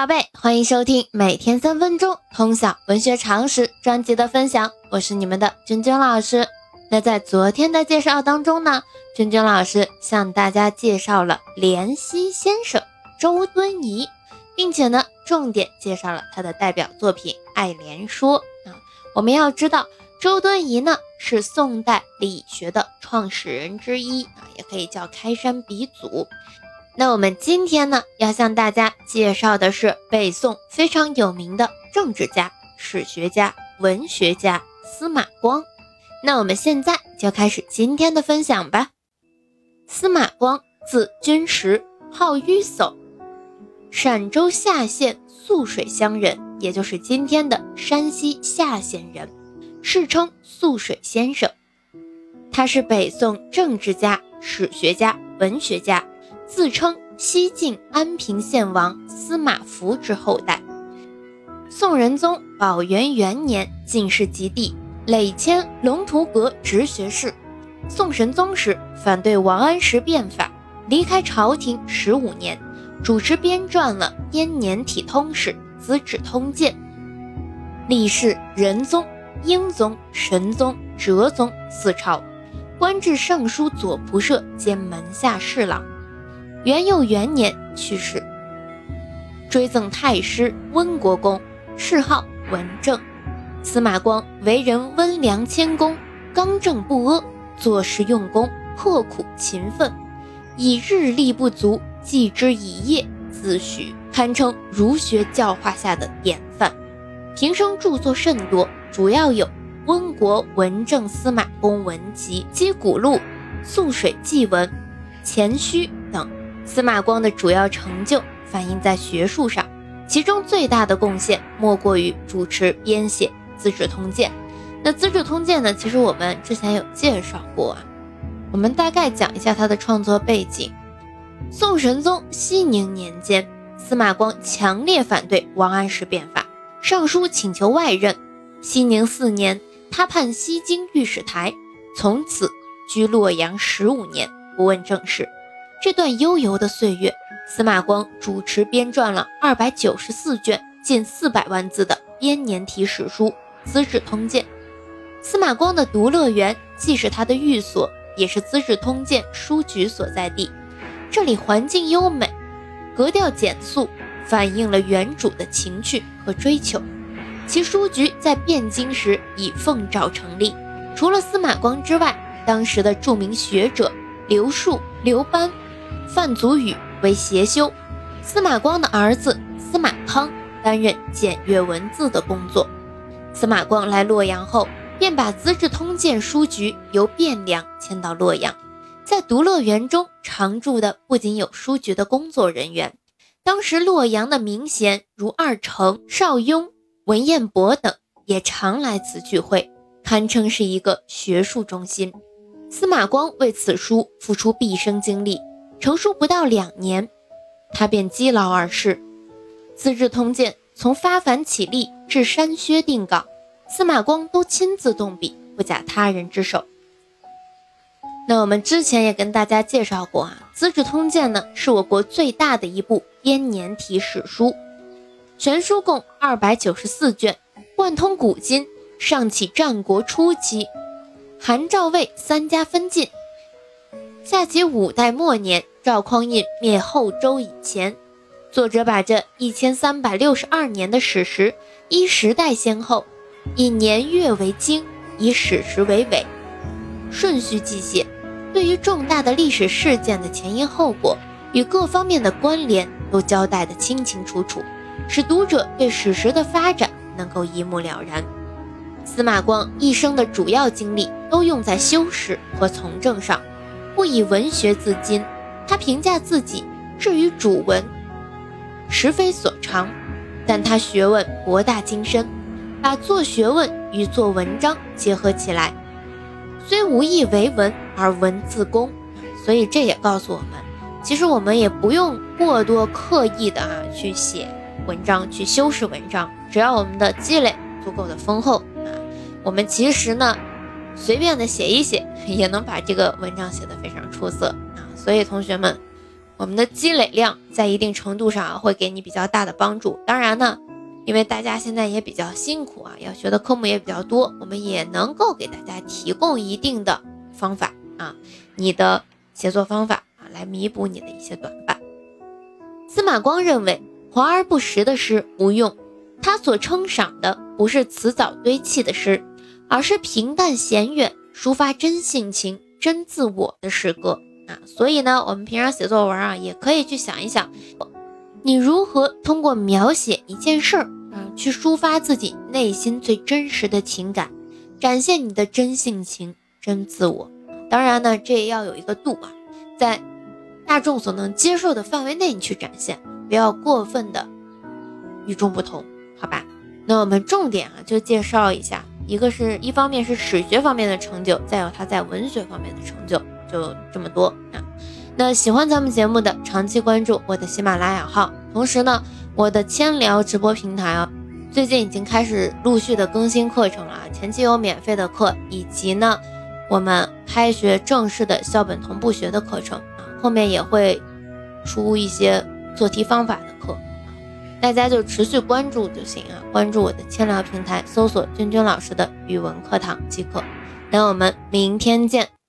宝贝，欢迎收听每天三分钟通晓文学常识专辑的分享，我是你们的君君老师。那在昨天的介绍当中呢，君君老师向大家介绍了怜惜先生周敦颐，并且呢，重点介绍了他的代表作品《爱莲说》啊。我们要知道，周敦颐呢是宋代理学的创始人之一啊，也可以叫开山鼻祖。那我们今天呢，要向大家介绍的是北宋非常有名的政治家、史学家、文学家司马光。那我们现在就开始今天的分享吧。司马光，字君实，号迂叟，陕州夏县涑水乡人，也就是今天的山西夏县人，世称涑水先生。他是北宋政治家、史学家、文学家。自称西晋安平县王司马孚之后代。宋仁宗宝元元年进士及第，累迁龙图阁直学士。宋神宗时反对王安石变法，离开朝廷十五年，主持编撰了编年体通史《资治通鉴》。历仕仁宗、英宗、神宗、哲宗四朝，官至尚书左仆射兼门下侍郎。元佑元年去世，追赠太师温国公，谥号文正。司马光为人温良谦恭，刚正不阿，做事用功，刻苦勤奋，以日力不足，继之以夜，自诩堪称儒学教化下的典范。平生著作甚多，主要有《温国文正司马公文集》《击鼓录》《素水记文》《前虚》。司马光的主要成就反映在学术上，其中最大的贡献莫过于主持编写《资治通鉴》。那《资治通鉴》呢？其实我们之前有介绍过啊。我们大概讲一下他的创作背景：宋神宗熙宁年间，司马光强烈反对王安石变法，上书请求外任。熙宁四年，他判西京御史台，从此居洛阳十五年，不问政事。这段悠游的岁月，司马光主持编撰了二百九十四卷、近四百万字的编年体史书《资治通鉴》。司马光的独乐园既是他的寓所，也是《资治通鉴》书局所在地。这里环境优美，格调简素，反映了原主的情趣和追求。其书局在汴京时以奉诏成立，除了司马光之外，当时的著名学者刘树、刘邦。范祖禹为协修，司马光的儿子司马康担任检阅文字的工作。司马光来洛阳后，便把《资治通鉴》书局由汴梁迁到洛阳。在独乐园中常住的不仅有书局的工作人员，当时洛阳的名贤如二程、邵雍、文彦博等也常来此聚会，堪称是一个学术中心。司马光为此书付出毕生精力。成书不到两年，他便积劳而逝。《资治通鉴》从发凡起立至删削定稿，司马光都亲自动笔，不假他人之手。那我们之前也跟大家介绍过啊，《资治通鉴》呢是我国最大的一部编年体史书，全书共二百九十四卷，贯通古今，上起战国初期，韩赵魏三家分晋，下及五代末年。赵匡胤灭后周以前，作者把这一千三百六十二年的史实依时代先后，以年月为经，以史实为纬，顺序记写。对于重大的历史事件的前因后果与各方面的关联，都交代得清清楚楚，使读者对史实的发展能够一目了然。司马光一生的主要精力都用在修史和从政上，不以文学自矜。他评价自己至于主文，实非所长，但他学问博大精深，把做学问与做文章结合起来，虽无意为文而文自工，所以这也告诉我们，其实我们也不用过多刻意的啊去写文章，去修饰文章，只要我们的积累足够的丰厚啊，我们其实呢，随便的写一写，也能把这个文章写得非常出色啊。所以，同学们，我们的积累量在一定程度上会给你比较大的帮助。当然呢，因为大家现在也比较辛苦啊，要学的科目也比较多，我们也能够给大家提供一定的方法啊，你的写作方法啊，来弥补你的一些短板。司马光认为，华而不实的诗无用，他所称赏的不是辞藻堆砌的诗，而是平淡闲远、抒发真性情、真自我的诗歌啊。所以呢，我们平常写作文啊，也可以去想一想，你如何通过描写一件事儿啊，去抒发自己内心最真实的情感，展现你的真性情、真自我。当然呢，这也要有一个度啊，在。大众所能接受的范围内，你去展现，不要过分的与众不同，好吧？那我们重点啊，就介绍一下，一个是一方面是史学方面的成就，再有他在文学方面的成就，就这么多啊。那喜欢咱们节目的，长期关注我的喜马拉雅号，同时呢，我的千聊直播平台啊，最近已经开始陆续的更新课程了，前期有免费的课，以及呢，我们开学正式的校本同步学的课程。后面也会出一些做题方法的课，大家就持续关注就行啊！关注我的千聊平台，搜索“君君老师的语文课堂”即可。那我们明天见。